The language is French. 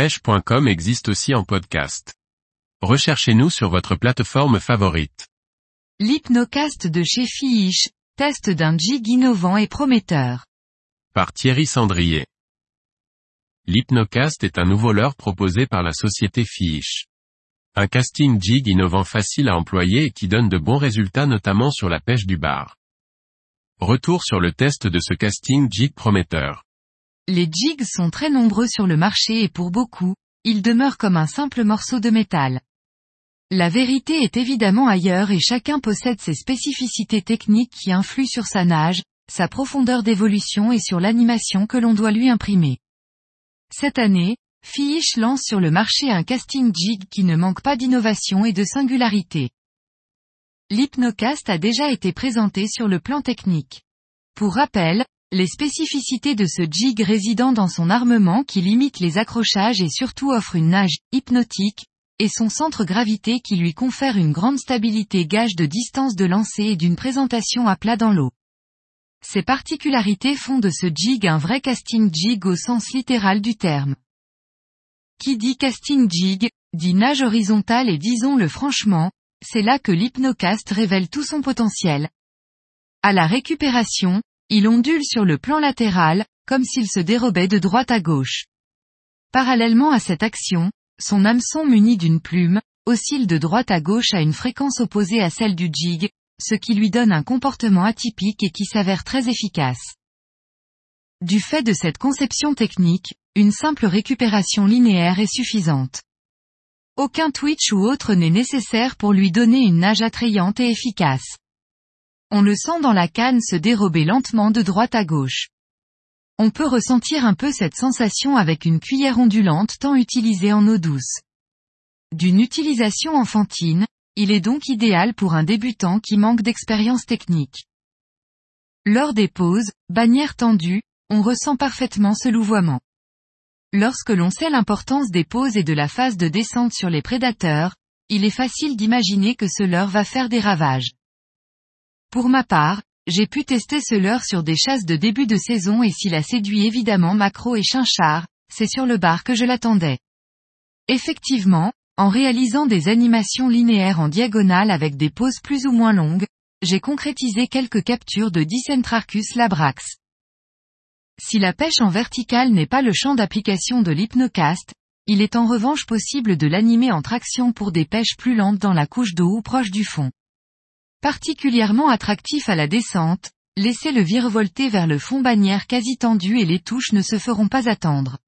pêche.com existe aussi en podcast. Recherchez-nous sur votre plateforme favorite. L'hypnocast de chez Fiish, test d'un jig innovant et prometteur. Par Thierry Sandrier. L'hypnocast est un nouveau leurre proposé par la société Fiish. Un casting jig innovant facile à employer et qui donne de bons résultats notamment sur la pêche du bar. Retour sur le test de ce casting jig prometteur. Les jigs sont très nombreux sur le marché et pour beaucoup, ils demeurent comme un simple morceau de métal. La vérité est évidemment ailleurs et chacun possède ses spécificités techniques qui influent sur sa nage, sa profondeur d'évolution et sur l'animation que l'on doit lui imprimer. Cette année, Fiish lance sur le marché un casting jig qui ne manque pas d'innovation et de singularité. L'hypnocast a déjà été présenté sur le plan technique. Pour rappel, les spécificités de ce jig résident dans son armement qui limite les accrochages et surtout offre une nage hypnotique, et son centre gravité qui lui confère une grande stabilité gage de distance de lancer et d'une présentation à plat dans l'eau. Ces particularités font de ce jig un vrai casting jig au sens littéral du terme. Qui dit casting jig, dit nage horizontale et disons-le franchement, c'est là que l'hypnocast révèle tout son potentiel. À la récupération, il ondule sur le plan latéral, comme s'il se dérobait de droite à gauche. Parallèlement à cette action, son hameçon muni d'une plume, oscille de droite à gauche à une fréquence opposée à celle du jig, ce qui lui donne un comportement atypique et qui s'avère très efficace. Du fait de cette conception technique, une simple récupération linéaire est suffisante. Aucun twitch ou autre n'est nécessaire pour lui donner une nage attrayante et efficace. On le sent dans la canne se dérober lentement de droite à gauche. On peut ressentir un peu cette sensation avec une cuillère ondulante tant utilisée en eau douce. D'une utilisation enfantine, il est donc idéal pour un débutant qui manque d'expérience technique. Lors des pauses, bannière tendue, on ressent parfaitement ce louvoiement. Lorsque l'on sait l'importance des pauses et de la phase de descente sur les prédateurs, il est facile d'imaginer que ce leurre va faire des ravages. Pour ma part, j'ai pu tester ce leurre sur des chasses de début de saison et s'il a séduit évidemment Macro et Chinchard, c'est sur le bar que je l'attendais. Effectivement, en réalisant des animations linéaires en diagonale avec des pauses plus ou moins longues, j'ai concrétisé quelques captures de Dicentrarchus labrax. Si la pêche en verticale n'est pas le champ d'application de l'hypnocast, il est en revanche possible de l'animer en traction pour des pêches plus lentes dans la couche d'eau ou proche du fond. Particulièrement attractif à la descente, laissez le virevolter vers le fond bannière quasi tendu et les touches ne se feront pas attendre.